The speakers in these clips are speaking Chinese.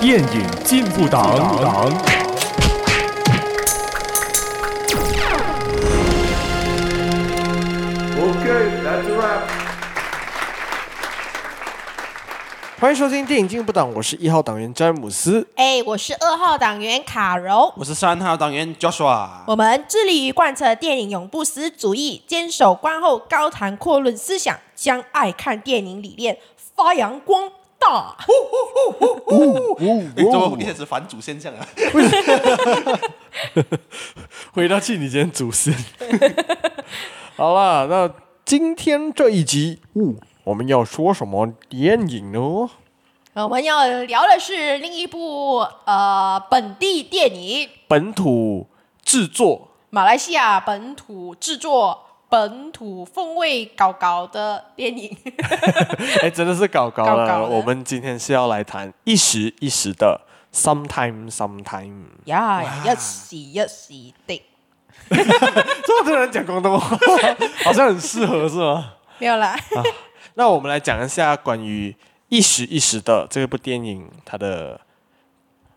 电影进步党。欢迎收听电影进步党，我是一号党员詹姆斯。哎，我是二号党员卡柔。我是三号党员 Joshua。我们致力于贯彻电影永不死主义，坚守观后高谈阔论思想，将爱看电影理念发扬光大。你怎么一直是反祖现象啊？回到去你今天祖先。好啦，那今天这一集，哦，我们要说什么电影呢？我们要聊的是另一部呃本地电影，本土制作，马来西亚本土制作，本土风味搞搞的电影。哎，真的是搞搞了。搞搞我们今天是要来谈一时一时的，sometime sometime。呀，一时一时的。这 么多人讲广东话，好像很适合是吗？没有啦、啊。那我们来讲一下关于一时一时的这部电影，它的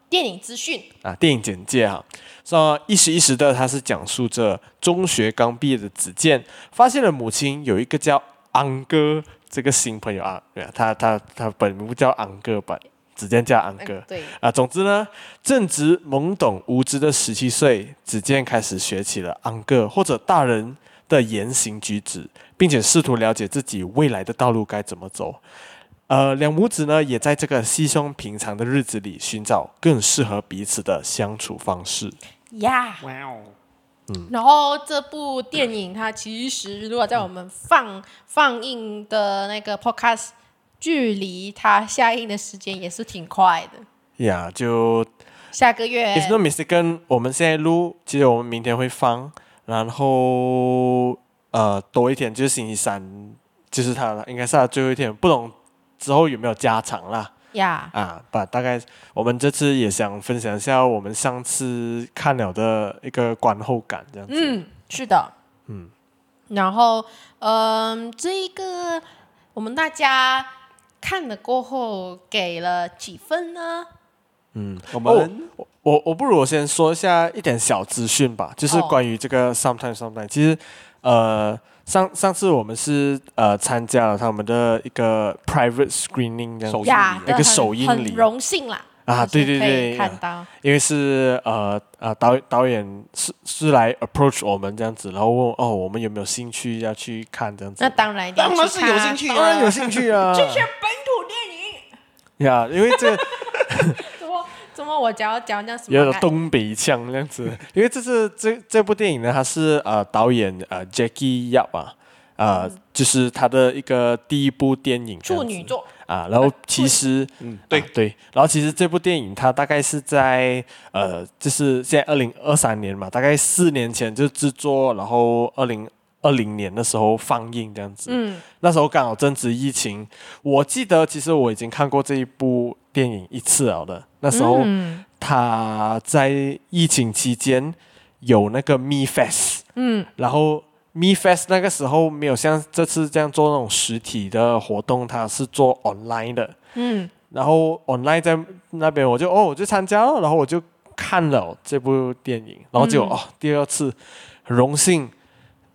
电影资讯啊，电影简介哈。说一时一时的，它是讲述着中学刚毕业的子健，发现了母亲有一个叫昂哥这个新朋友啊，对啊，他他他本名不叫昂哥吧？子健叫昂哥，嗯、对啊，总之呢，正值懵懂无知的十七岁，子健开始学起了昂哥或者大人的言行举止，并且试图了解自己未来的道路该怎么走。呃，两母子呢，也在这个稀松平常的日子里寻找更适合彼此的相处方式。呀，哇哦，嗯，然后这部电影它其实如果在我们放、嗯、放映的那个 podcast。距离它下映的时间也是挺快的，呀，yeah, 就下个月。It's not mistaken，我们现在录，其实我们明天会放，然后呃多一天就是星期三，就是他应该是他最后一天，不懂之后有没有加长啦。呀 Yeah. 啊，把大概我们这次也想分享一下我们上次看了的一个观后感，这样子。嗯，是的，嗯，然后嗯、呃，这一个我们大家。看了过后给了几分呢？嗯，我们、哦、我我我不如我先说一下一点小资讯吧，就是关于这个 Sometime Sometime。其实呃上上次我们是呃参加了他们的一个 private screening 这样子，呀一个首映礼，很荣幸啦。啊，对对对，看到，因为是呃呃导导演是是来 approach 我们这样子，然后问哦我们有没有兴趣要去看这样子。那当然，当然是有兴趣，当然有兴趣啊。这是本土电影。呀，因为这怎么我讲讲那什么？有东北腔这样子，因为这是这这部电影呢，它是呃导演呃 Jackie Yap 啊。呃，嗯、就是他的一个第一部电影处女作。啊，然后其实，嗯，对。对，然后其实这部电影它大概是在呃，就是现在二零二三年嘛，大概四年前就制作，然后二零二零年的时候放映这样子，嗯，那时候刚好正值疫情，我记得其实我已经看过这一部电影一次了的，那时候他在疫情期间有那个 Me Fest，嗯，然后。Me Fest 那个时候没有像这次这样做那种实体的活动，他是做 online 的。嗯，然后 online 在那边，我就哦，我就参加了，然后我就看了这部电影，然后就、嗯、哦，第二次很荣幸，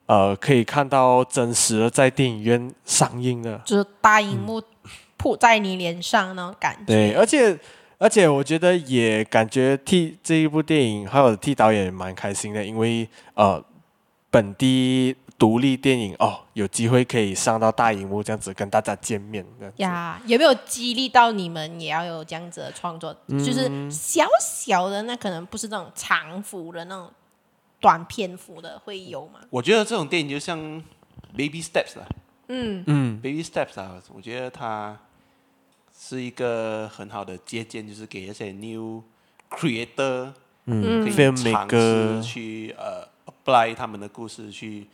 呃，可以看到真实的在电影院上映的，就是大荧幕扑在你脸上那种感觉。对，而且而且我觉得也感觉替这一部电影还有替导演蛮开心的，因为呃。本地独立电影哦，有机会可以上到大荧幕，这样子跟大家见面。呀，有没有激励到你们也要有这样子的创作？嗯、就是小小的，那可能不是那种长幅的那种短篇幅的，会有吗？我觉得这种电影就像 Baby Steps 啊，嗯嗯，Baby Steps 啊，我觉得它是一个很好的借鉴，就是给一些 new creator，嗯，可以尝试去呃。apply 他们的故事去，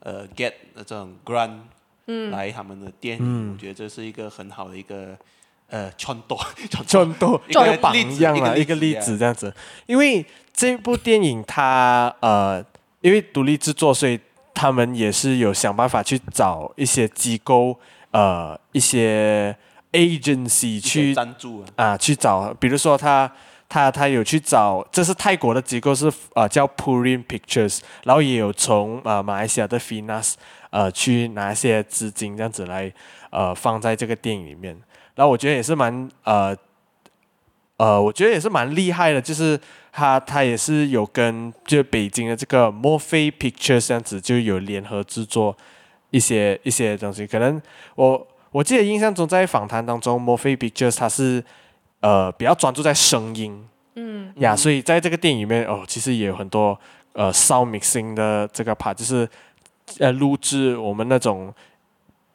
呃，get 这种 grant，嗯，来他们的电影，嗯、我觉得这是一个很好的一个，呃，传导，传导一个榜样啊，一个例子这样子。因为这部电影它，呃，因为独立制作，所以他们也是有想办法去找一些机构。呃一些 agency 去赞助啊，去找，比如说他他他有去找，这是泰国的机构是呃叫 Purin Pictures，然后也有从呃马来西亚的 Finas 呃去拿一些资金这样子来呃放在这个电影里面，然后我觉得也是蛮呃呃我觉得也是蛮厉害的，就是他他也是有跟就北京的这个 Morphe Pictures 这样子就有联合制作一些一些东西，可能我。我记得印象中，在访谈当中，Morphe Pictures 它是呃比较专注在声音，嗯呀，所以在这个电影里面哦，其实也有很多呃 sound mixing 的这个 part，就是呃录制我们那种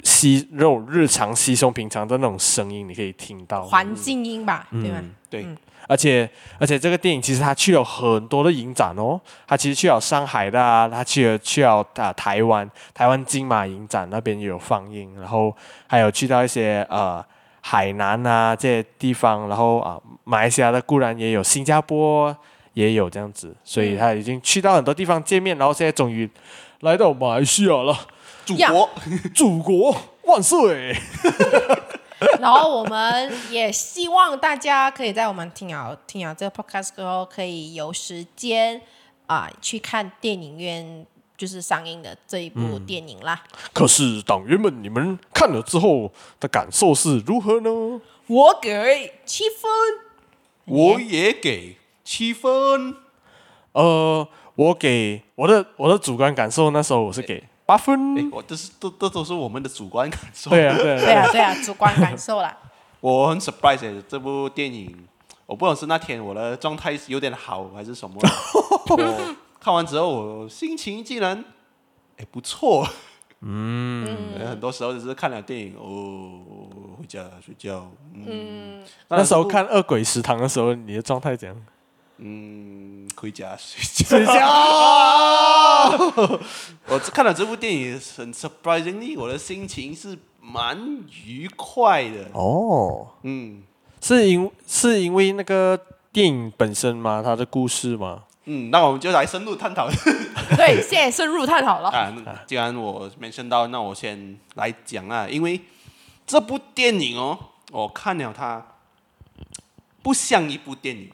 稀肉日常稀松平常的那种声音，你可以听到环境音吧，嗯、对吗？对。嗯而且而且这个电影其实他去了很多的影展哦，他其实去了上海的啊，他去了去了啊台湾，台湾金马影展那边也有放映，然后还有去到一些呃海南啊这些地方，然后啊马来西亚的固然也有，新加坡也有这样子，所以他已经去到很多地方见面，然后现在终于来到马来西亚了，祖国祖国万岁！然后我们也希望大家可以在我们听好听好这个 podcast 之后，可以有时间啊、呃、去看电影院就是上映的这一部电影啦。嗯、可是党员们，你们看了之后的感受是如何呢？我给七分，我也给七分。呃，我给我的我的主观感受，那时候我是给。八分，哎，我这是都都都是我们的主观感受。对啊，对啊，对啊，对啊，主观感受啦。我很 surprise 这部电影，我不懂是那天我的状态有点好还是什么。我看完之后，我心情竟然哎不错。嗯，很多时候只是看了电影哦，回家睡觉。嗯，嗯那时候看《恶鬼食堂》的时候，你的状态怎样？嗯，回家睡觉。睡觉。我看了这部电影，很 surprisingly，我的心情是蛮愉快的。哦，嗯，是因是因为那个电影本身吗？它的故事吗？嗯，那我们就来深入探讨。对，现在深入探讨了。啊，既然我没想到，那我先来讲啊。因为这部电影哦，我看了它，不像一部电影。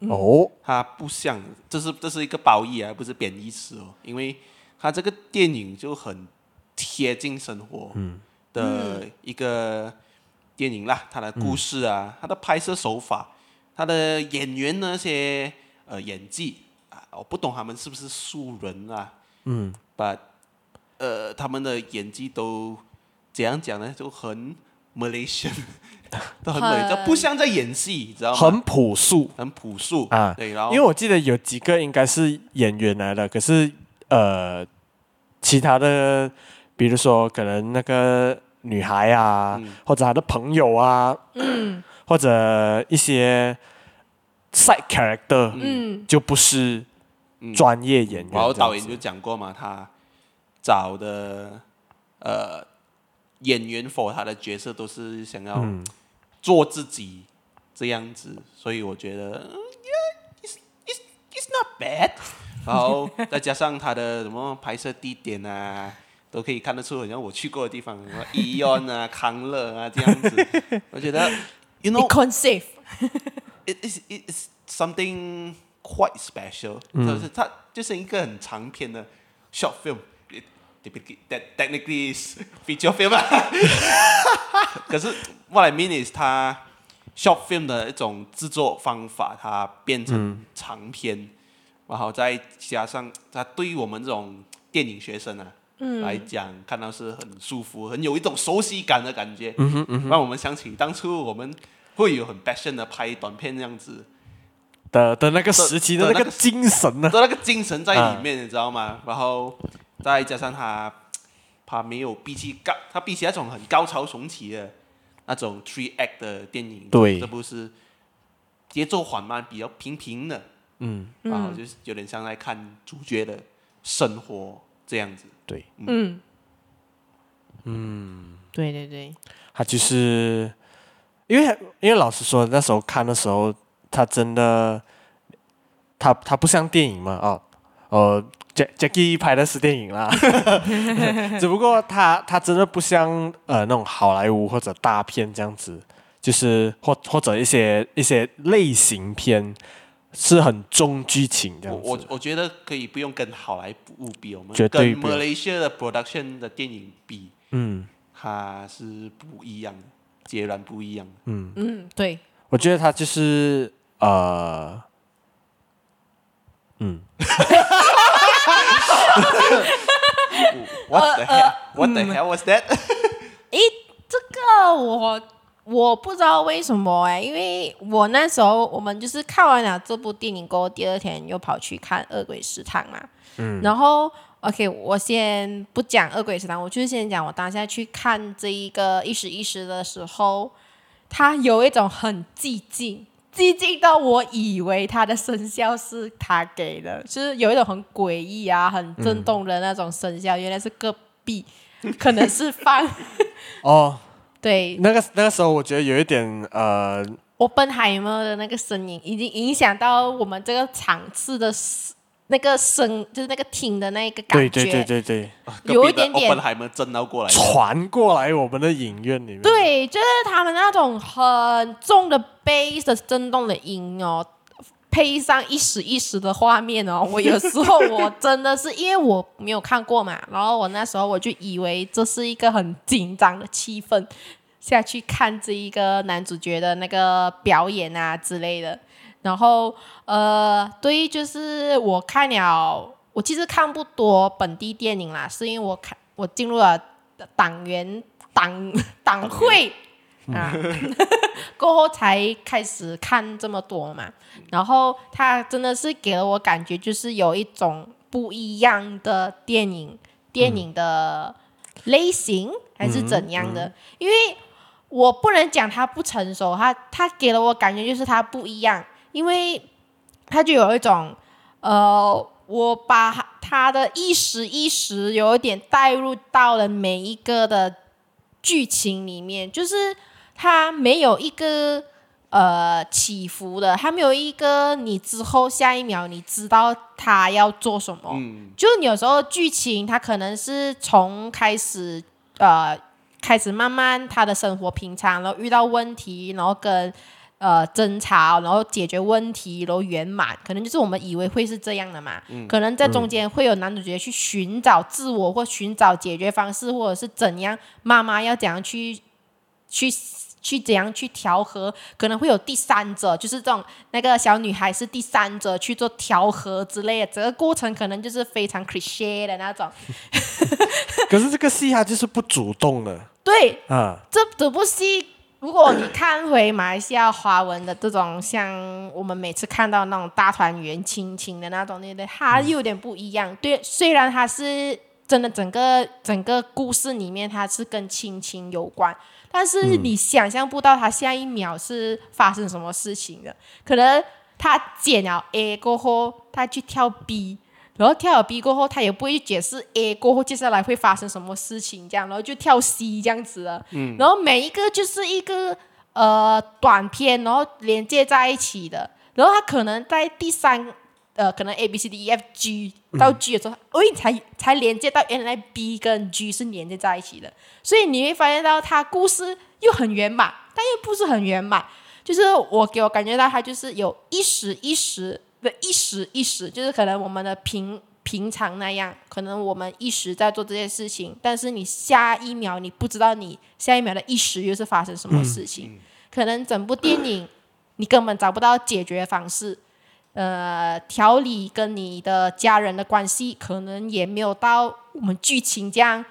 哦，它不像，这是这是一个褒义啊，不是贬义词哦。因为它这个电影就很贴近生活的一个电影啦，它的故事啊，它的拍摄手法，它的演员那些呃演技啊，我不懂他们是不是素人啊，嗯，把呃他们的演技都怎样讲呢？就很 Malaysian。都很美，这不像在演戏，你知道吗？很朴素，很朴素啊。对，然后因为我记得有几个应该是演员来的，可是呃，其他的，比如说可能那个女孩啊，嗯、或者他的朋友啊，嗯、或者一些 side character，嗯，就不是专业演员。然后导演就讲过嘛，他找的呃。演员 for 他的角色都是想要做自己这样子，嗯、所以我觉得、yeah,，it's it's it's not bad。然后再加上他的什么拍摄地点啊，都可以看得出，好像我去过的地方，什么医院啊、康乐啊这样子。我觉得，you know，it is it is something quite special、嗯。就是它就是一个很长篇的 short film。That technically is feature film. 可是 what I mean is 它 short film 的一种制作方法，它变成长片，嗯、然后再加上它对于我们这种电影学生啊、嗯、来讲，看到是很舒服，很有一种熟悉感的感觉，嗯哼嗯哼。让我们想起当初我们会有很 passion 的拍短片这样子。的的那个时期的那个精神呢，的那个精神在里面，啊、你知道吗？然后。再加上他，他没有比起高，他比起那种很高潮耸起的那种 three act 的电影，对，这部是节奏缓慢、比较平平的，嗯，然后就是有点像在看主角的生活这样子，对，嗯，嗯，对对对，他就是因为因为老实说，那时候看的时候，他真的，他他不像电影嘛，啊、哦，呃。Jack Jackie 拍的是电影啦，只不过他他真的不像呃那种好莱坞或者大片这样子，就是或或者一些一些类型片是很重剧情这样子。我我觉得可以不用跟好莱坞比，我们绝对跟马来西亚的 production 的电影比，嗯，它是不一样的，截然不一样。嗯嗯，对，我觉得他就是呃，嗯。What the hell? What the hell was that? 诶，这个我我不知道为什么哎，因为我那时候我们就是看完了这部电影过后，第二天又跑去看《恶鬼食堂》嘛。嗯。然后，OK，我先不讲《恶鬼食堂》，我就先讲我当下去看这一个一时一时的时候，它有一种很寂静。激进到我以为他的生肖是他给的，就是有一种很诡异啊、很震动的那种生肖，嗯、原来是隔壁，可能是放 哦，对，那个那个时候我觉得有一点呃，我本海默的那个声音已经影响到我们这个场次的。那个声就是那个听的那个感觉，对对对对对，有一点点传过来，传过来我们的影院里面。对，就是他们那种很重的 bass 的震动的音哦，配上一时一时的画面哦，我有时候我真的是因为我没有看过嘛，然后我那时候我就以为这是一个很紧张的气氛下去看这一个男主角的那个表演啊之类的。然后，呃，对，就是我看了，我其实看不多本地电影啦，是因为我看我进入了党员党 党会啊，过后才开始看这么多嘛。然后他真的是给了我感觉，就是有一种不一样的电影，电影的类型还是怎样的，因为我不能讲它不成熟，他他给了我感觉就是它不一样。因为他就有一种，呃，我把他的一时一时有一点带入到了每一个的剧情里面，就是他没有一个呃起伏的，他没有一个你之后下一秒你知道他要做什么，嗯，就有时候剧情他可能是从开始呃开始慢慢他的生活平常，然后遇到问题，然后跟。呃，争吵，然后解决问题，然后圆满，可能就是我们以为会是这样的嘛。嗯、可能在中间会有男主角去寻找自我，或寻找解决方式，或者是怎样，妈妈要怎样去去去怎样去调和，可能会有第三者，就是这种那个小女孩是第三者去做调和之类的，整个过程可能就是非常 cliche 的那种。可是这个戏它就是不主动的。对，啊，这这部戏。如果你看回马来西亚华文的这种，像我们每次看到那种大团圆亲情的那种，对不对？它有点不一样。对，虽然它是真的，整个整个故事里面它是跟亲情有关，但是你想象不到它下一秒是发生什么事情的。可能他剪了 A 过后，他去跳 B。然后跳了 B 过后，他也不会去解释 A 过后接下来会发生什么事情，这样，然后就跳 C 这样子了。嗯。然后每一个就是一个呃短片，然后连接在一起的。然后他可能在第三呃，可能 A B C D E F G 到 G 的时候，哦、嗯，才才连接到原来 B 跟 G 是连接在一起的。所以你会发现到他故事又很圆满，但又不是很圆满。就是我给我感觉到他就是有一时一时。一时一时，就是可能我们的平平常那样，可能我们一时在做这件事情，但是你下一秒你不知道你下一秒的一时又是发生什么事情，可能整部电影你根本找不到解决方式，呃，调理跟你的家人的关系可能也没有到我们剧情这样，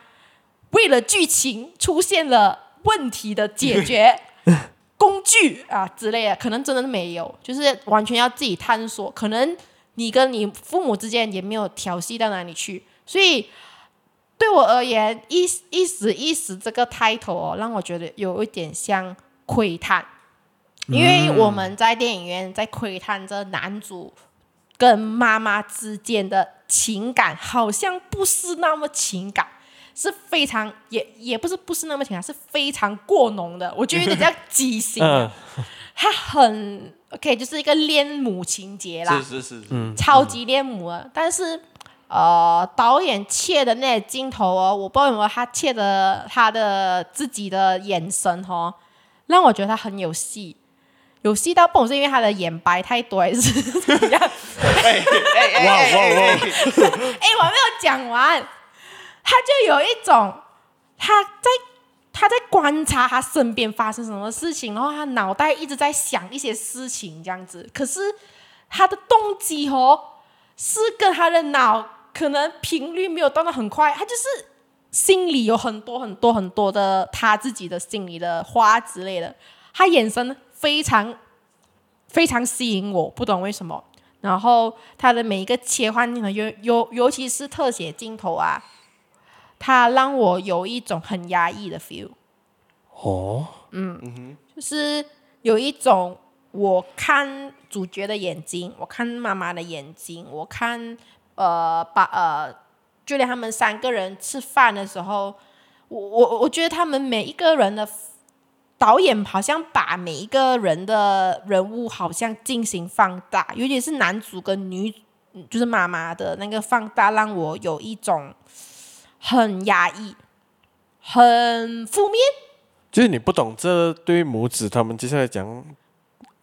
为了剧情出现了问题的解决。工具啊之类的，可能真的没有，就是完全要自己探索。可能你跟你父母之间也没有调戏到哪里去，所以对我而言，一一时一时这个 title 哦，让我觉得有一点像窥探，因为我们在电影院在窥探着男主跟妈妈之间的情感，好像不是那么情感。是非常也也不是不是那么甜，是非常过浓的。我觉得有点像畸形，他很 OK，就是一个恋母情节啦，是是是，超级恋母啊。但是呃，导演切的那些镜头哦，我不知道为什么他切的他的自己的眼神哦，让我觉得他很有戏，有戏到不是因为他的眼白太多还是 怎么样？哎哎哎哎！哎，我还没有讲完，他就有一种他在他在观察他身边发生什么事情，然后他脑袋一直在想一些事情这样子，可是他的动机哦是跟他的脑。可能频率没有断的很快，他就是心里有很多很多很多的他自己的心里的话之类的。他眼神非常非常吸引我，不懂为什么。然后他的每一个切换镜头，尤尤尤其是特写镜头啊，他让我有一种很压抑的 feel。哦，嗯，就是有一种我看主角的眼睛，我看妈妈的眼睛，我看。呃，把呃，就连他们三个人吃饭的时候，我我我觉得他们每一个人的导演好像把每一个人的人物好像进行放大，尤其是男主跟女，就是妈妈的那个放大，让我有一种很压抑、很负面。就是你不懂这对母子他们接下来讲，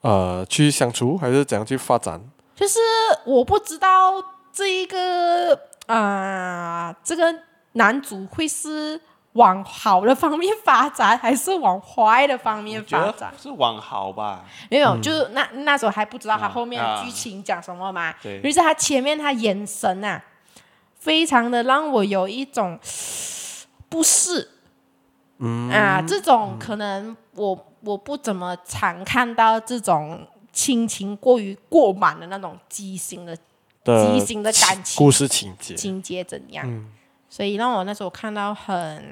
呃，去相处还是怎样去发展？就是我不知道。这一个啊、呃，这个男主会是往好的方面发展，还是往坏的方面发展？是往好吧？没有，嗯、就是那那时候还不知道他后面的剧情讲什么嘛。啊啊、对。于是他前面他眼神啊，非常的让我有一种不适。嗯。啊，这种可能我我不怎么常看到这种亲情过于过满的那种畸形的。畸形的感情，故事情节，情节怎样？嗯、所以让我那时候看到很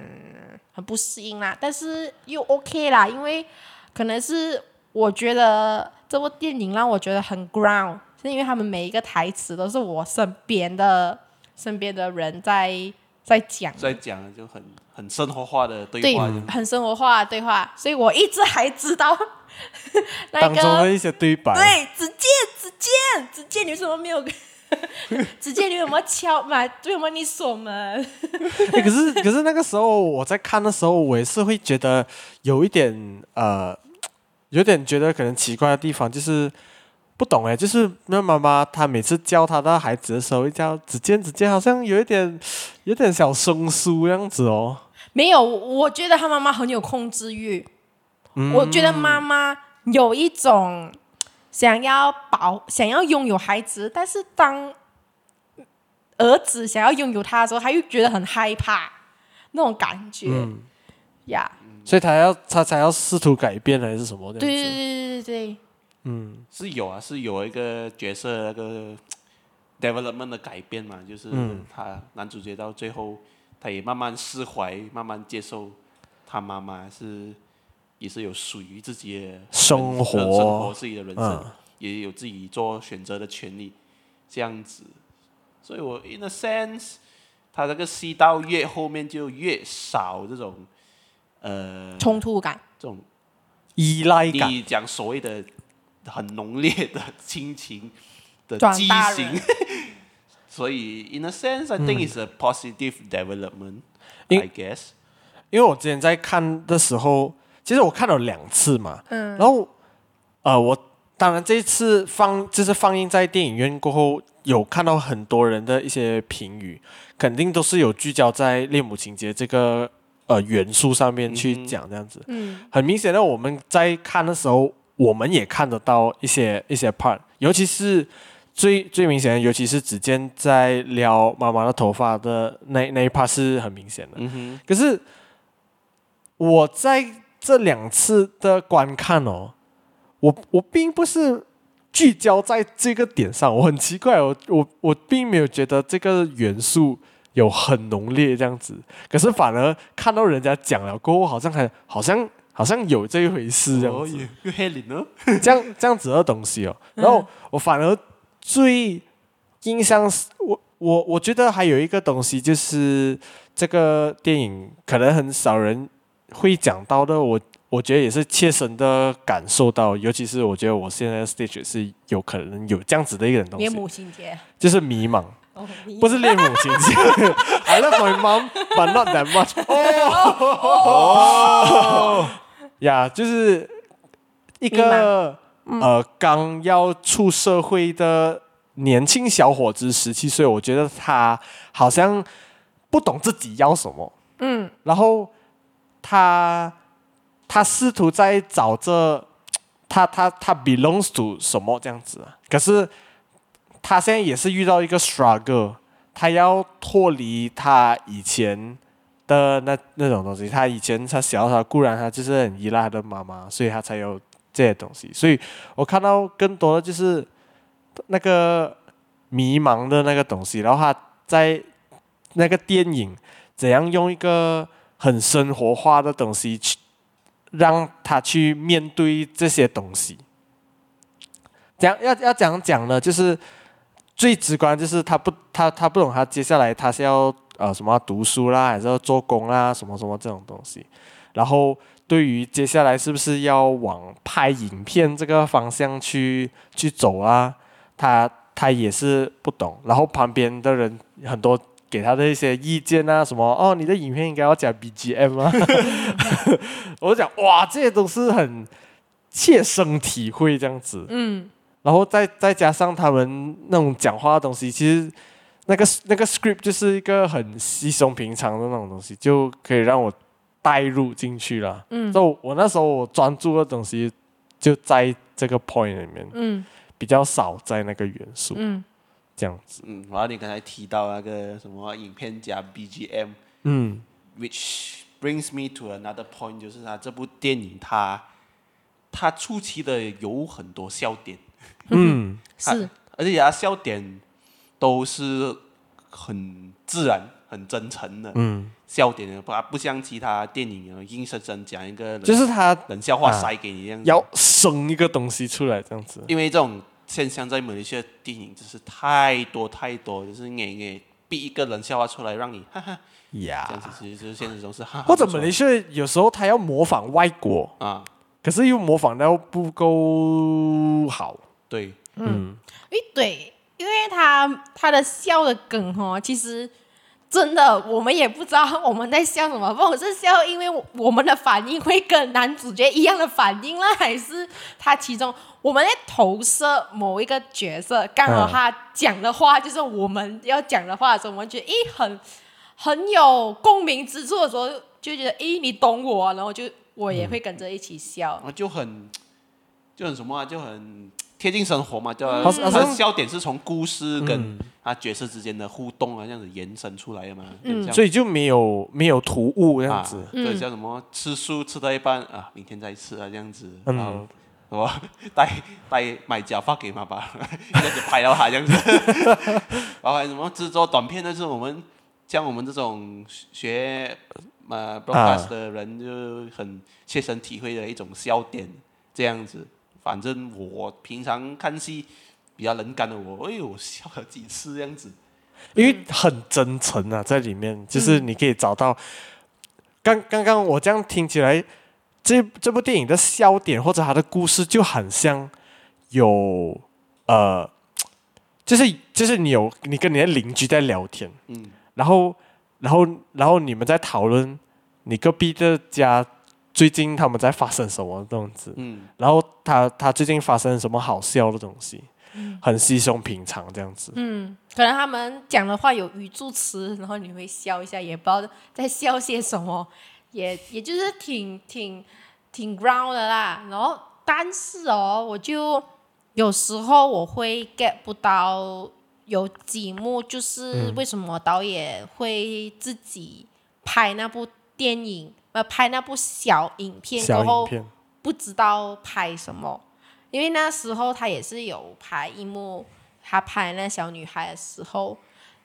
很不适应啦，但是又 OK 啦，因为可能是我觉得这部电影让我觉得很 ground，是因为他们每一个台词都是我身边的身边的人在在讲，在讲就很很生活化的对话，对，很生活化的对话，所以我一直还知道 那个当中的一些对白，对，子健，子健，子健，你为什么没有？子健你有没有敲门？为什么你锁门？欸、可是可是那个时候我在看的时候，我也是会觉得有一点呃，有点觉得可能奇怪的地方，就是不懂哎，就是那妈妈她每次教她的孩子的时候，一叫子健子健，好像有一点有点小生疏这样子哦。没有，我觉得他妈妈很有控制欲。嗯、我觉得妈妈有一种。想要保，想要拥有孩子，但是当儿子想要拥有他的时候，他又觉得很害怕，那种感觉，呀、所以他要他才要试图改变还是什么？对对对对对，嗯，是有啊，是有一个角色那个 development 的改变嘛，就是他男主角到最后，他也慢慢释怀，慢慢接受他妈妈是。也是有属于自己的生活，生活自己的人生，嗯、也有自己做选择的权利，这样子。所以我 in a sense，他这个戏到越后面就越少这种呃冲突感，这种依赖感。你讲所谓的很浓烈的亲情的畸形，所以 in a sense，I think it's a positive development、嗯。I guess，因为我之前在看的时候。其实我看了两次嘛，嗯，然后，呃，我当然这一次放就是放映在电影院过后，有看到很多人的一些评语，肯定都是有聚焦在恋母情节这个呃元素上面去讲这样子，嗯，很明显的我们在看的时候，我们也看得到一些一些 part，尤其是最最明显的，尤其是子健在撩妈妈的头发的那那一 part 是很明显的，嗯哼，可是我在。这两次的观看哦，我我并不是聚焦在这个点上，我很奇怪，我我我并没有觉得这个元素有很浓烈这样子，可是反而看到人家讲了过后，好像还好像好像有这一回事这样子，这样这样子的东西哦，然后我反而最印象是我我我觉得还有一个东西就是这个电影可能很少人。会讲到的，我我觉得也是切身的感受到，尤其是我觉得我现在的 stage 是有可能有这样子的一个东西，就是迷茫，不是恋母情节。I love my mom, but not that much。哦，呀，就是一个、嗯、呃刚要出社会的年轻小伙子，十七岁，我觉得他好像不懂自己要什么。嗯，然后他他试图在找着他他他 belongs to 什么这样子，可是他现在也是遇到一个 struggle。他要脱离他以前的那那种东西。他以前他小时候固然他就是很依赖他的妈妈，所以他才有这些东西。所以我看到更多的就是那个迷茫的那个东西。然后他在那个电影怎样用一个很生活化的东西去让他去面对这些东西。讲要要怎样讲呢？就是。最直观就是他不他他不懂他接下来他是要呃什么读书啦，还是要做工啦，什么什么这种东西。然后对于接下来是不是要往拍影片这个方向去去走啊，他他也是不懂。然后旁边的人很多给他的一些意见啊，什么哦，你的影片应该要加 BGM 啊。我讲哇，这些都是很切身体会这样子。嗯。然后再再加上他们那种讲话的东西，其实那个那个 script 就是一个很稀松平常的那种东西，就可以让我带入进去了。嗯，就我那时候我专注的东西就在这个 point 里面，嗯，比较少在那个元素，嗯，这样子。嗯，然后你刚才提到那个什么影片加 BGM，嗯，which brings me to another point，就是他这部电影它它初期的有很多笑点。嗯，是，而且他笑点都是很自然、很真诚的。嗯，笑点不不像其他电影啊，硬生生讲一个，就是他冷笑话塞给你这样子，要生一个东西出来这样子。因为这种现象在某一些电影就是太多太多，就是硬硬逼一个冷笑话出来让你哈哈呀，这样子其实就是现实中是哈哈。或者某一些有时候他要模仿外国啊，可是又模仿到不够好。对，嗯，诶，对，因为他他的笑的梗哦，其实真的我们也不知道我们在笑什么，不是笑，因为我们的反应会跟男主角一样的反应啦，还是他其中我们在投射某一个角色，刚好他讲的话就是我们要讲的话的时候，我们觉得诶很很有共鸣之处的时候，就觉得诶你懂我，然后就我也会跟着一起笑，就很就很什么啊，就很。贴近生活嘛，就他的笑点是从故事跟他角色之间的互动啊，这样子延伸出来的嘛。嗯，所以就没有没有突兀这样子。对，叫什么吃素吃到一半啊，明天再吃啊这样子。然后什么带带买假发给妈妈，这样子拍到他这样子。然后还什么制作短片的是我们像我们这种学呃 broadcast 的人，就很切身体会的一种笑点这样子。反正我平常看戏比较能干的我，哎呦，笑了几次这样子，因为很真诚啊，在里面就是你可以找到。刚刚刚我这样听起来，这这部电影的笑点或者它的故事就很像有呃，就是就是你有你跟你的邻居在聊天，嗯，然后然后然后你们在讨论你隔壁的家。最近他们在发生什么样子？嗯，然后他他最近发生什么好笑的东西？嗯，很稀松平常这样子。嗯，可能他们讲的话有语助词，然后你会笑一下，也不知道在笑些什么，也也就是挺挺挺 ground 的啦。然后，但是哦，我就有时候我会 get 不到有几幕，就是为什么导演会自己拍那部电影。呃，拍那部小影片，然后不知道拍什么，因为那时候他也是有拍一幕，他拍那小女孩的时候，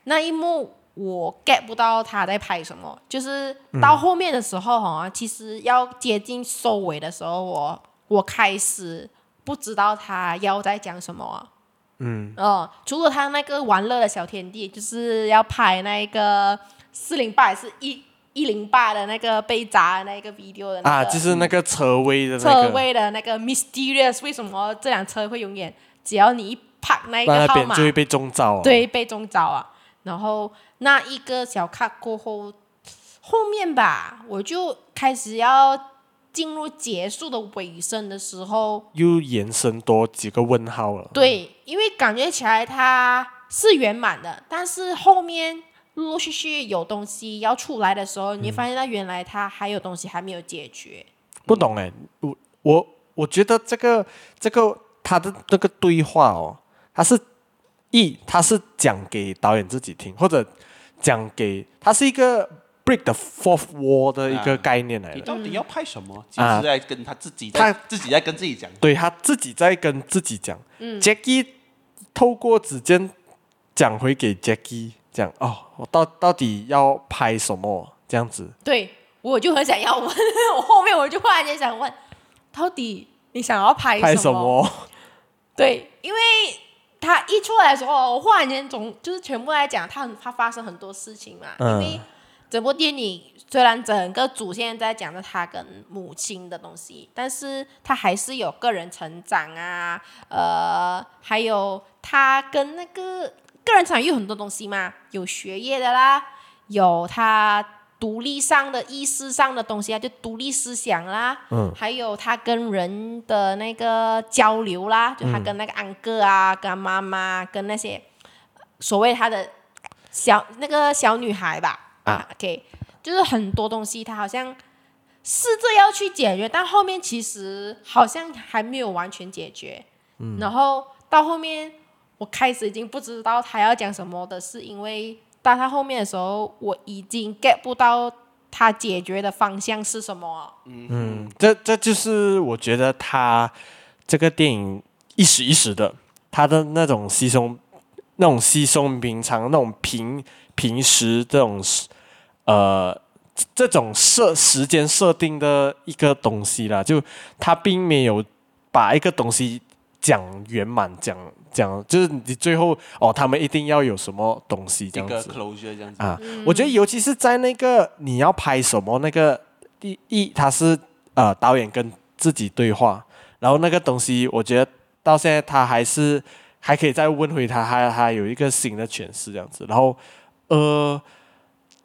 那一幕我 get 不到他在拍什么，就是到后面的时候哈，嗯、其实要接近收尾的时候，我我开始不知道他要在讲什么啊，嗯，哦，除了他那个玩乐的小天地，就是要拍那个四零八还是一。一零八的那个被砸的那个 video 的、那个、啊，就是那个车位的、那个、车位的那个 mysterious，为什么这辆车会永远只要你一 park 那个号码就会被中招、啊？对，被中招啊！然后那一个小卡过后，后面吧，我就开始要进入结束的尾声的时候，又延伸多几个问号了。对，因为感觉起来它是圆满的，但是后面陆陆续续有东西要出来的时候，你发现它原来它还有东西还没有解决。嗯、不懂哎，我我我觉得这个这个他的这个对话哦，他是。一，他是讲给导演自己听，或者讲给他是一个 break the fourth wall 的一个概念来的。你到底要拍什么？其实在跟他自己，他自己在跟自己讲。对，他自己在跟自己讲。Jackie 透过指尖讲回给 Jackie 讲哦，我到到底要拍什么？这样子。对，我就很想要问，我后面我就忽然间想问，到底你想要拍拍什么？对，因为。他一出来的时候，我忽然间总就是全部来讲，他很他发生很多事情嘛。嗯、因为整部电影虽然整个主线在讲着他跟母亲的东西，但是他还是有个人成长啊，呃，还有他跟那个个人成长有很多东西嘛，有学业的啦，有他。独立上的意识上的东西啊，就独立思想啦，嗯，还有他跟人的那个交流啦，就他跟那个安哥啊，嗯、跟妈妈，跟那些所谓他的小那个小女孩吧，啊，OK，就是很多东西，他好像试着要去解决，但后面其实好像还没有完全解决，嗯，然后到后面我开始已经不知道他要讲什么的是因为。到他后面的时候，我已经 get 不到他解决的方向是什么。嗯，这这就是我觉得他这个电影一时一时的，他的那种稀松、那种稀松平常、那种平平时这种呃这种设时间设定的一个东西啦，就他并没有把一个东西讲圆满讲。讲就是你最后哦，他们一定要有什么东西这样子，这样子啊。嗯、我觉得尤其是在那个你要拍什么那个第一，他是呃导演跟自己对话，然后那个东西，我觉得到现在他还是还可以再问回他，还还有一个新的诠释这样子。然后呃，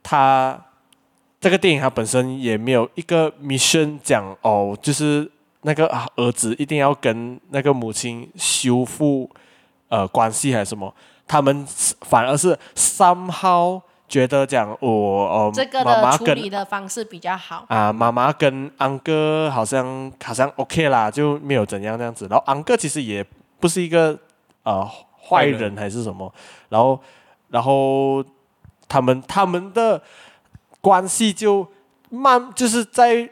他这个电影它本身也没有一个 mission 讲哦，就是那个儿子一定要跟那个母亲修复。呃，关系还是什么？他们反而是 somehow 觉得讲我呃，这个的处理的方式比较好啊。妈妈跟安哥好像好像 OK 啦，就没有怎样这样子。然后安哥其实也不是一个呃坏人还是什么。然后然后他们他们的关系就慢，就是在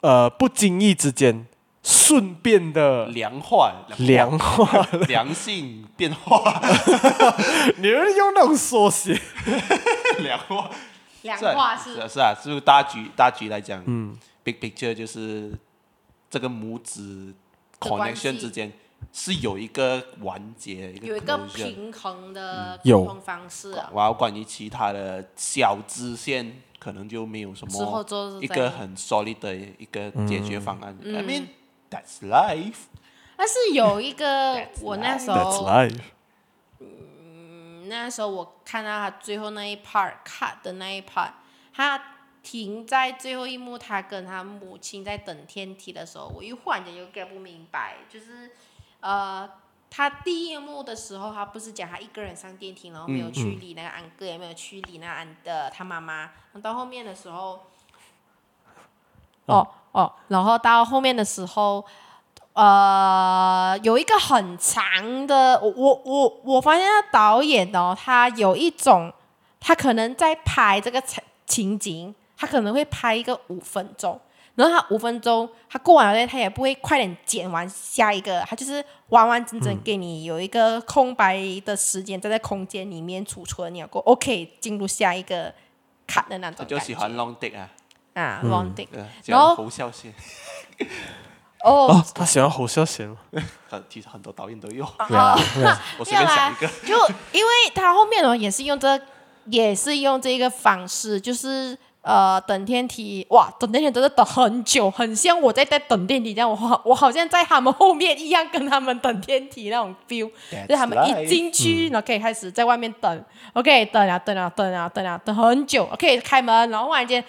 呃不经意之间。顺便的良化，良化，良性变化。你们用那种缩写，良化，良化是是是啊，就大局大局来讲，嗯，big picture 就是这个母子 connection 之间是有一个完结，有一个平衡的沟通方式啊。然后关于其他的小支线，可能就没有什么一个很 solid 的一个解决方案。I mean。That's life。但是有一个，我那时候，嗯，那时候我看到他最后那一 part cut 的那一 part，他停在最后一幕，他跟他母亲在等天梯的时候，我一忽然间就 get 不明白，就是呃，他第一幕的时候，他不是讲他一个人上电梯，然后没有去理那个安哥，也没有去理那个安的他妈妈，到后面的时候，哦。哦，然后到后面的时候，呃，有一个很长的，我我我我发现导演哦，他有一种，他可能在拍这个情情景，他可能会拍一个五分钟，然后他五分钟他过完了，他也不会快点剪完下一个，他就是完完整整给你有一个空白的时间，在这空间里面储存，你要过 OK 进入下一个卡的那种。我就喜欢 long take 啊。啊，long take，然后侯孝贤，哦，他喜欢侯孝贤吗，其实很多导演都有，对啊，我随便想一个，就因为他后面呢也是用这，也是用这个方式，就是呃，等电梯，哇，等电梯真的等很久，很像我在在等电梯这样，我好我好像在他们后面一样，跟他们等电梯那种 feel，就是他们一进去，然后可以开始在外面等，OK，等啊等啊等啊等啊等很久，OK，开门，然后忽然间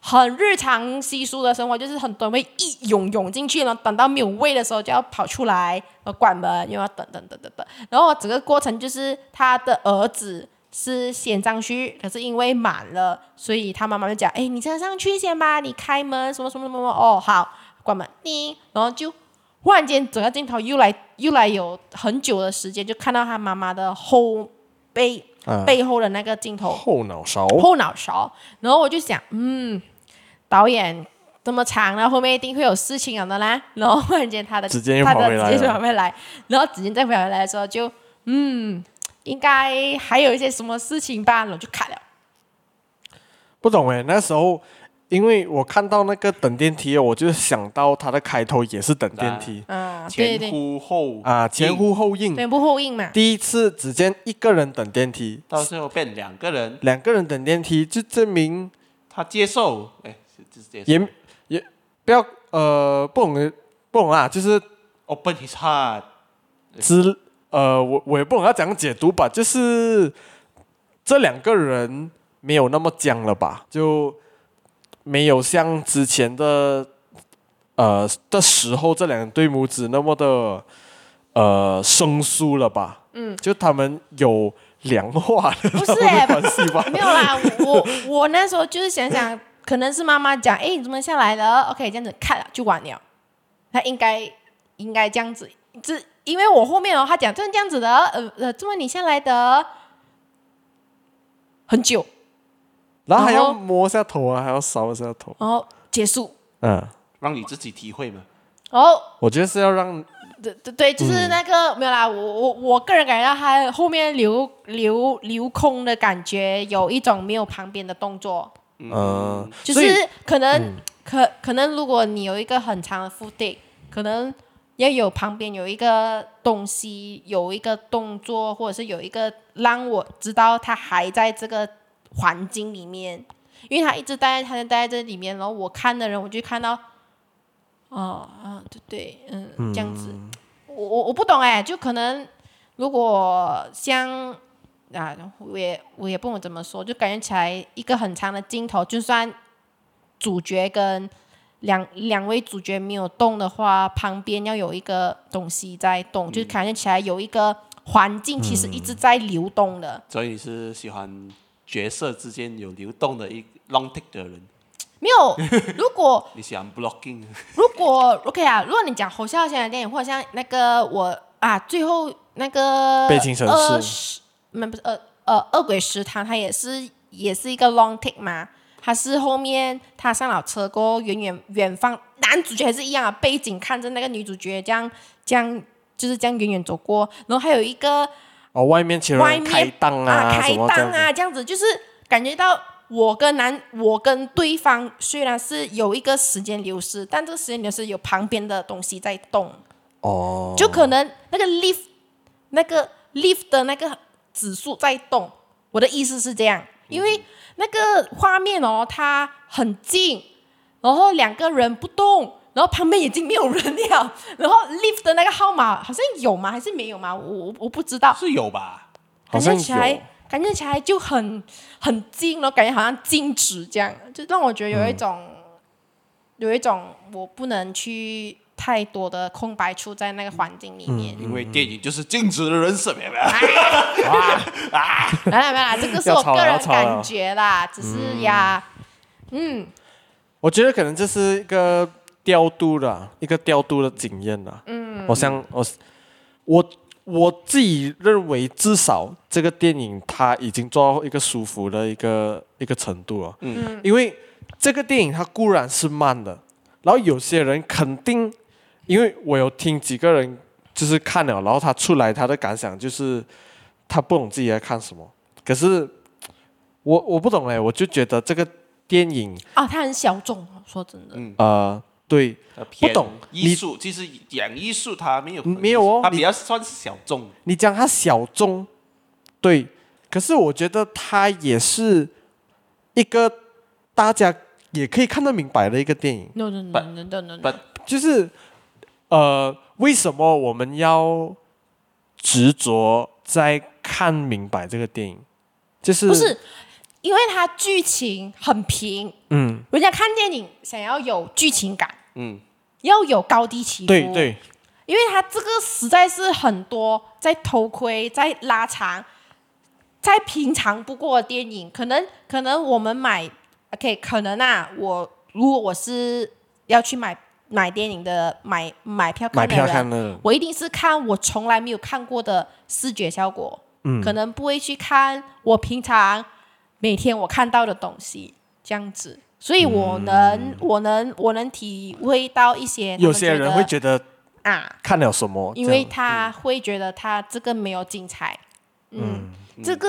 很日常稀疏的生活，就是很多人会一涌涌进去，然后等到没有位的时候就要跑出来，然后关门，又要等等等等等，然后整个过程就是他的儿子。是先上去，可是因为满了，所以他妈妈就讲：“哎，你先上去先吧，你开门什么什么什么什么哦，好，关门。”叮，然后就忽然间整个镜头又来又来有很久的时间，就看到他妈妈的后背、啊、背后的那个镜头，后脑勺，后脑勺。然后我就想，嗯，导演这么长了，后面一定会有事情了的啦。然后忽然间他的直接又跑回来，直接跑回来，然后直接再回来的时候就嗯。应该还有一些什么事情吧，然后就卡了。不懂哎，那时候因为我看到那个等电梯，我就想到它的开头也是等电梯，啊，对对前呼后啊，前呼后应，前呼后应嘛。第一次只见一个人等电梯，到最后变两个人，两个人等电梯，就证明他接受，哎，也也不要呃，不懂不懂啊，就是 open his heart 之。呃，我我也不懂要怎样解读吧，就是这两个人没有那么僵了吧，就没有像之前的呃的时候这两对母子那么的呃生疏了吧？嗯，就他们有良化的不是关系吧？没有啦，我我那时候就是想想，可能是妈妈讲，哎，你怎么下来了？OK，这样子看了就完了，他应该应该这样子，这。因为我后面哦，他讲这这样子的，呃呃，这么你下来的很久，然后还要摸一下头啊，还要搔一下头，然后结束，嗯，让你自己体会嘛。哦，我觉得是要让，对对对，就是那个、嗯、没有啦，我我我个人感觉到他后面留留留空的感觉，有一种没有旁边的动作，嗯，就是可能、嗯、可可能如果你有一个很长的 footage，可能。要有旁边有一个东西，有一个动作，或者是有一个让我知道他还在这个环境里面，因为他一直待在，他就待在这里面，然后我看的人，我就看到，哦，啊，对对，嗯，这样子，嗯、我我我不懂哎，就可能如果像啊，我也我也不懂怎么说，就感觉起来一个很长的镜头，就算主角跟。两两位主角没有动的话，旁边要有一个东西在动，嗯、就感觉起来有一个环境，其实一直在流动的。嗯、所以你是喜欢角色之间有流动的一 long take 的人？没有，如果 你喜欢 blocking，如果 OK 啊，如果你讲侯孝贤的电影，或者像那个我啊，最后那个悲情城市，呃，不是呃呃恶鬼食堂，它也是也是一个 long take 嘛。他是后面他上了车过后，远远远方男主角还是一样啊，背景看着那个女主角这样这样就是这样远远走过，然后还有一个哦外面外面开档啊，啊开档啊这样子，就是感觉到我跟男我跟对方虽然是有一个时间流失，但这个时间流失有旁边的东西在动。哦，就可能那个 lift 那个 lift 的那个指数在动，我的意思是这样，因为。那个画面哦，它很近，然后两个人不动，然后旁边已经没有人了，然后 lift 的那个号码好像有吗？还是没有吗？我我不知道。是有吧？感觉起来，感觉起来就很很近，然后感觉好像静止这样，就让我觉得有一种，嗯、有一种我不能去。太多的空白处在那个环境里面，因为电影就是静止的人生，没有没有？啊，没有没有，这个是我个人感觉啦，只是呀，嗯，我觉得可能这是一个调度的一个调度的经验啦，嗯，我想我我我自己认为，至少这个电影它已经做到一个舒服的一个一个程度了，嗯，因为这个电影它固然是慢的，然后有些人肯定。因为我有听几个人就是看了，然后他出来他的感想就是他不懂自己在看什么。可是我我不懂哎，我就觉得这个电影啊，它很小众，说真的。嗯。呃，对，不懂艺术，其实讲艺术它没有没有哦，它比较算是小众。你讲它小众，对，可是我觉得它也是一个大家也可以看得明白的一个电影。No no no no no no, no. 就是呃，为什么我们要执着在看明白这个电影？就是不是因为它剧情很平，嗯，人家看电影想要有剧情感，嗯，要有高低起伏，对对，因为它这个实在是很多在偷窥，在拉长，在平常不过的电影，可能可能我们买，OK，可能啊，我如果我是要去买买电影的买买票看的人，买票看的，我一定是看我从来没有看过的视觉效果。嗯，可能不会去看我平常每天我看到的东西这样子，所以我能、嗯、我能我能体会到一些有些人会觉得啊。看了什么，因为他会觉得他这个没有精彩，嗯，嗯。这个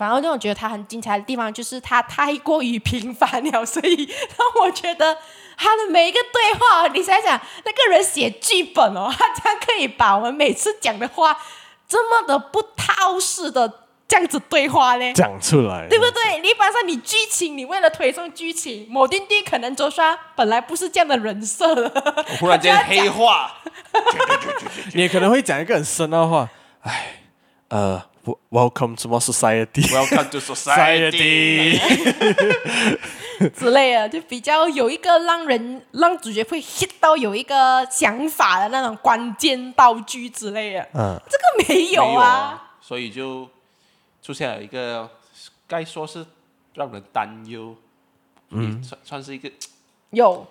反而让我觉得他很精彩的地方就是他太过于平凡了，所以让我觉得他的每一个对话，你想想那个人写剧本哦，他这样可以把我们每次讲的话。这么的不套式的这样子对话呢？讲出来，对不对？你本身你剧情，你为了推送剧情，某丁丁可能就说本来不是这样的人设的，忽然间黑化，你可能会讲一个很深的话，哎，呃。Welcome to my society. Welcome to society. 之类的，就比较有一个让人让主角会 hit 到有一个想法的那种关键道具之类的。嗯，这个没有啊，有啊，所以就出现了一个该说是让人担忧，嗯，算算是一个有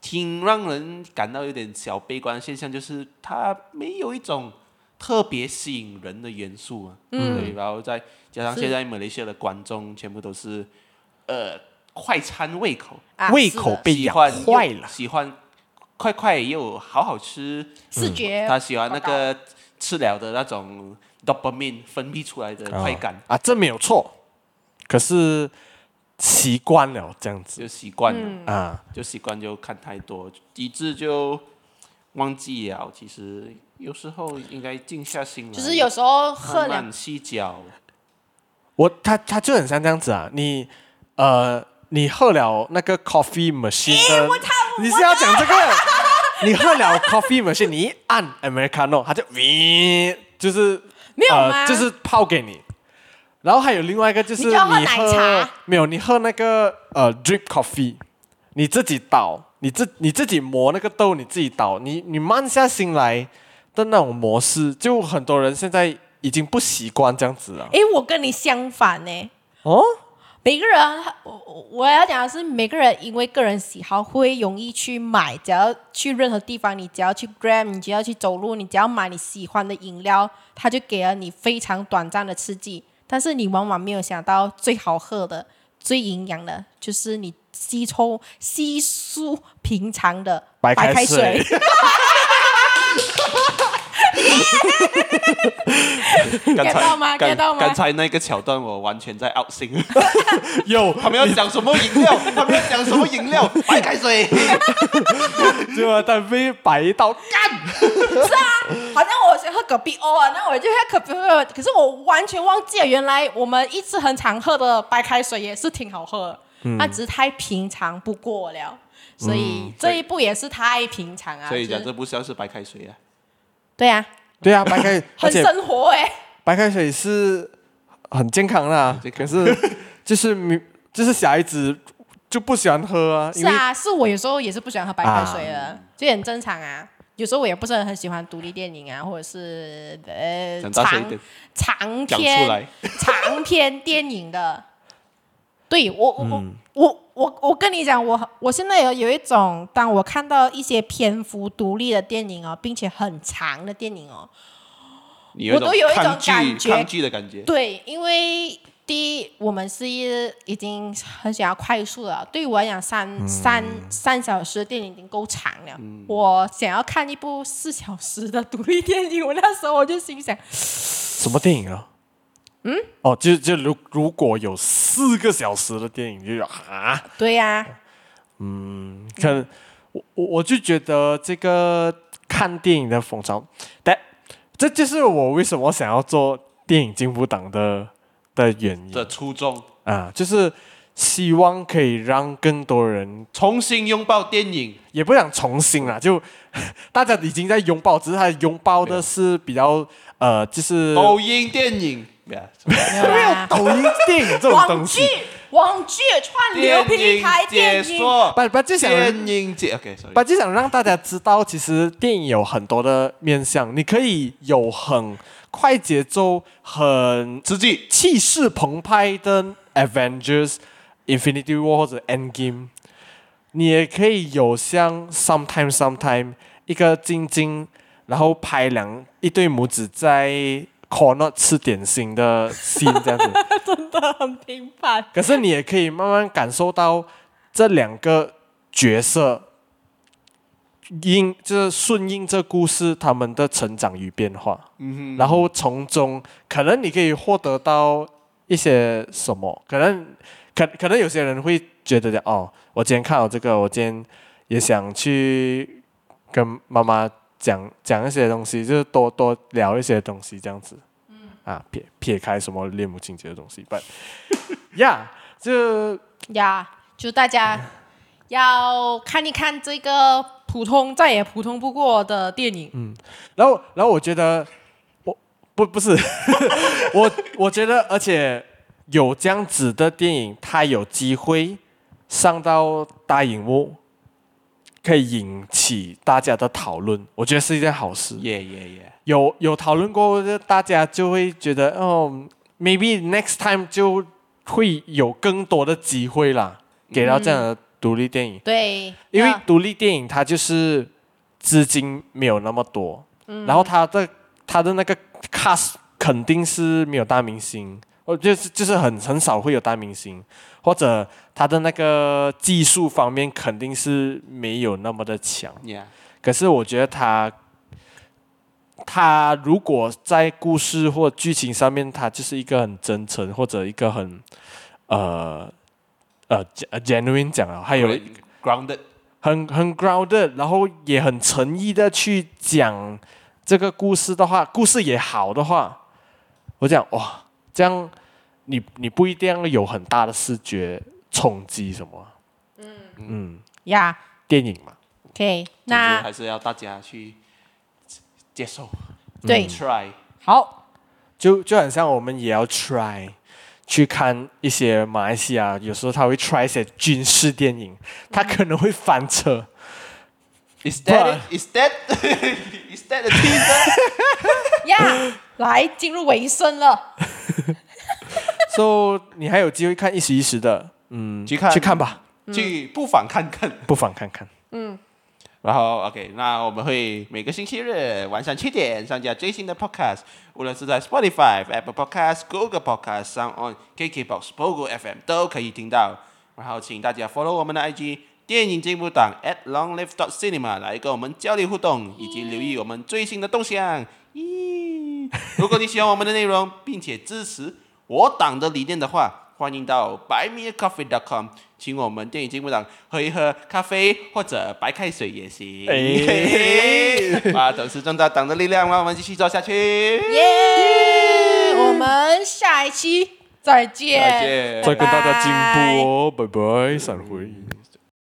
挺让人感到有点小悲观的现象，就是他没有一种。特别吸引人的元素啊，嗯，对，然后再加上现在马来西亚的观众全部都是，呃，快餐胃口，啊、胃口被养坏了，喜欢快快又好好吃，视觉、嗯，他喜欢那个吃了的那种 dopamine 分泌出来的快感、哦、啊，这没有错，可是习惯了这样子，就习惯了、嗯、啊，就习惯就看太多，以致就忘记了其实。有时候应该静下心来，就是有时候喝两慢细嚼。我他他就很像这样子啊，你呃，你喝了那个 coffee machine 的，你是要讲这个？你喝了 coffee machine，你一按 Americano，它就喂，就是没有吗、呃？就是泡给你。然后还有另外一个就是你喝，你喝没有？你喝那个呃 drip coffee，你自己倒，你自你自己磨那个豆，你自己倒，你你慢下心来。的那种模式，就很多人现在已经不习惯这样子了。诶，我跟你相反呢。哦，每个人，我我要讲的是，每个人因为个人喜好会容易去买，只要去任何地方，你只要去 Gram，你只要去走路，你只要买你喜欢的饮料，它就给了你非常短暂的刺激。但是你往往没有想到，最好喝的、最营养的，就是你稀抽稀疏平常的白开水。刚才到吗？到吗？刚才那个桥段我完全在 out 心。有他们要讲什么饮料？他们要讲什么饮料？白开水。结果他被摆一道干。是啊，好像我想喝隔壁欧啊，那我就喝隔壁欧。可是我完全忘记了，原来我们一直很常喝的白开水也是挺好喝，那、嗯、只是太平常不过了。所以这一步也是太平常啊。所以讲这部像是白开水啊。对呀、啊，对呀、啊，白开 很生活哎、欸，白开水是很健康的、啊，可是 就是就是小孩子就不喜欢喝啊。是啊，是我有时候也是不喜欢喝白开水的，这、啊、很正常啊。有时候我也不是很喜欢独立电影啊，或者是呃长长篇长篇电影的。对我我、嗯、我我我跟你讲，我我现在有有一种，当我看到一些篇幅独立的电影哦，并且很长的电影哦，我都有一种感觉，抗拒的感觉。对，因为第一，我们是已经很想要快速了。对于我来讲，三、嗯、三三小时的电影已经够长了。嗯、我想要看一部四小时的独立电影，我那时候我就心想，什么电影啊？嗯，哦，就就如如果有四个小时的电影，就有啊，对呀、啊，嗯，看我我我就觉得这个看电影的风潮，但这就是我为什么想要做电影进步党的的原因。的初衷。啊，就是希望可以让更多人重新拥抱电影，也不想重新啦，就 大家已经在拥抱，只是他拥抱的是比较呃，就是抖音电影，没有抖音电影这种东西，网剧串流平台电影，把把就想电就想让大家知道，其实电影有很多的面向，你可以有很快节奏、很刺激、气势澎湃的 Avengers。Infinity War 或者 Endgame，你也可以有像 Sometime Sometime 一个晶晶，然后拍两一对母子在 corner 吃点心的 scene 这样子，真的很平凡。可是你也可以慢慢感受到这两个角色应就是顺应这故事他们的成长与变化，嗯哼，然后从中可能你可以获得到一些什么，可能。可可能有些人会觉得哦，我今天看到这个，我今天也想去跟妈妈讲讲一些东西，就是多多聊一些东西这样子。嗯。啊，撇撇开什么恋母情节的东西，but 呀，就呀，就大家 要看一看这个普通再也普通不过的电影。嗯。然后，然后我觉得，我不不是，我我觉得，而且。有这样子的电影，它有机会上到大荧幕，可以引起大家的讨论，我觉得是一件好事。耶耶耶！有有讨论过，大家就会觉得哦，maybe next time 就会有更多的机会啦，给到这样的独立电影。嗯、对，因为独立电影它就是资金没有那么多，嗯、然后它的它的那个 cast 肯定是没有大明星。我就是就是很很少会有大明星，或者他的那个技术方面肯定是没有那么的强。Yeah. 可是我觉得他他如果在故事或剧情上面，他就是一个很真诚或者一个很呃呃 genuine 讲啊，还有 grounded 很很 grounded，然后也很诚意的去讲这个故事的话，故事也好的话，我讲哇。这样你，你你不一定要有很大的视觉冲击什么，嗯。嗯。呀，yeah. 电影嘛，OK，那还是要大家去接受，对、嗯、，try，好，就就很像我们也要 try 去看一些马来西亚，有时候他会 try 一些军事电影，他可能会翻车。Is that is that is that a teaser？呀，来进入尾声了。so 你还有机会看一时一时的，嗯，去看去看吧，去不妨看看，不妨看看。嗯，然后 OK，那我们会每个星期日晚上七点上架最新的 Podcast，无论是在 Spotify、Apple Podcast、Google Podcast、SoundOn、KKBox、Pogo FM 都可以听到。然后请大家 follow 我们的 IG。电影进步党 at longlive.cinema 来跟我们交流互动，以及留意我们最新的动向。咦，如果你喜欢我们的内容，并且支持我党的理念的话，欢迎到 buymeacoffee.com，请我们电影进步党喝一喝咖啡或者白开水也行。哎，啊，都是壮大党的力量，让我们继续做下去。耶，我们下一期再见，再见，再跟大家进步哦，拜拜，散会。